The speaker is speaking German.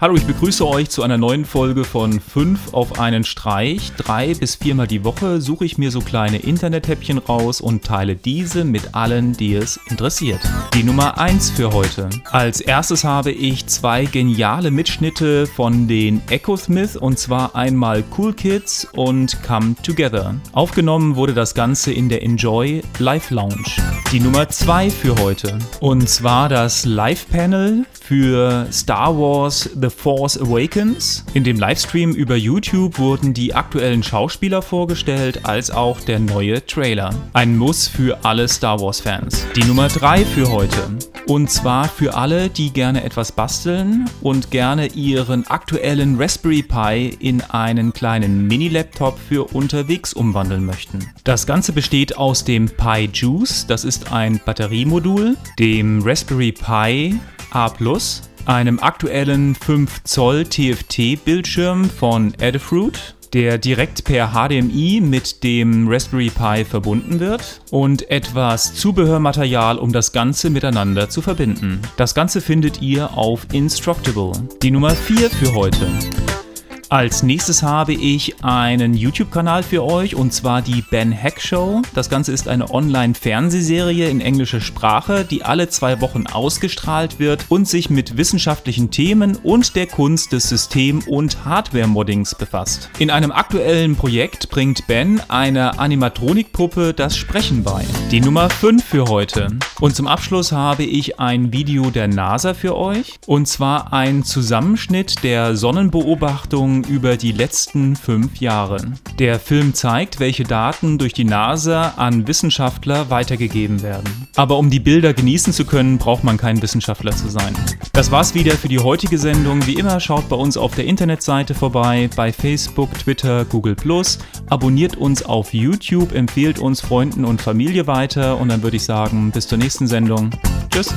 Hallo, ich begrüße euch zu einer neuen Folge von 5 auf einen Streich. Drei bis viermal die Woche suche ich mir so kleine Internethäppchen raus und teile diese mit allen, die es interessiert. Die Nummer 1 für heute. Als erstes habe ich zwei geniale Mitschnitte von den Echo Smith und zwar einmal Cool Kids und Come Together. Aufgenommen wurde das Ganze in der Enjoy Live Lounge. Die Nummer 2 für heute. Und zwar das Live-Panel für Star Wars The Force Awakens. In dem Livestream über YouTube wurden die aktuellen Schauspieler vorgestellt, als auch der neue Trailer. Ein Muss für alle Star Wars-Fans. Die Nummer 3 für heute. Und zwar für alle, die gerne etwas basteln und gerne ihren aktuellen Raspberry Pi in einen kleinen Mini-Laptop für unterwegs umwandeln möchten. Das Ganze besteht aus dem Pi Juice, das ist ein Batteriemodul, dem Raspberry Pi A+, einem aktuellen 5 Zoll TFT-Bildschirm von Adafruit, der direkt per HDMI mit dem Raspberry Pi verbunden wird und etwas Zubehörmaterial, um das Ganze miteinander zu verbinden. Das Ganze findet ihr auf Instructable. Die Nummer 4 für heute. Als nächstes habe ich einen YouTube-Kanal für euch und zwar die Ben Heck Show. Das Ganze ist eine Online-Fernsehserie in englischer Sprache, die alle zwei Wochen ausgestrahlt wird und sich mit wissenschaftlichen Themen und der Kunst des System- und Hardware-Moddings befasst. In einem aktuellen Projekt bringt Ben einer Animatronikpuppe das Sprechen bei. Die Nummer 5 für heute. Und zum Abschluss habe ich ein Video der NASA für euch und zwar ein Zusammenschnitt der Sonnenbeobachtung über die letzten fünf Jahre. Der Film zeigt, welche Daten durch die NASA an Wissenschaftler weitergegeben werden. Aber um die Bilder genießen zu können, braucht man kein Wissenschaftler zu sein. Das war's wieder für die heutige Sendung. Wie immer schaut bei uns auf der Internetseite vorbei, bei Facebook, Twitter, Google abonniert uns auf YouTube, empfehlt uns Freunden und Familie weiter und dann würde ich sagen, bis zur nächsten Sendung. Tschüss.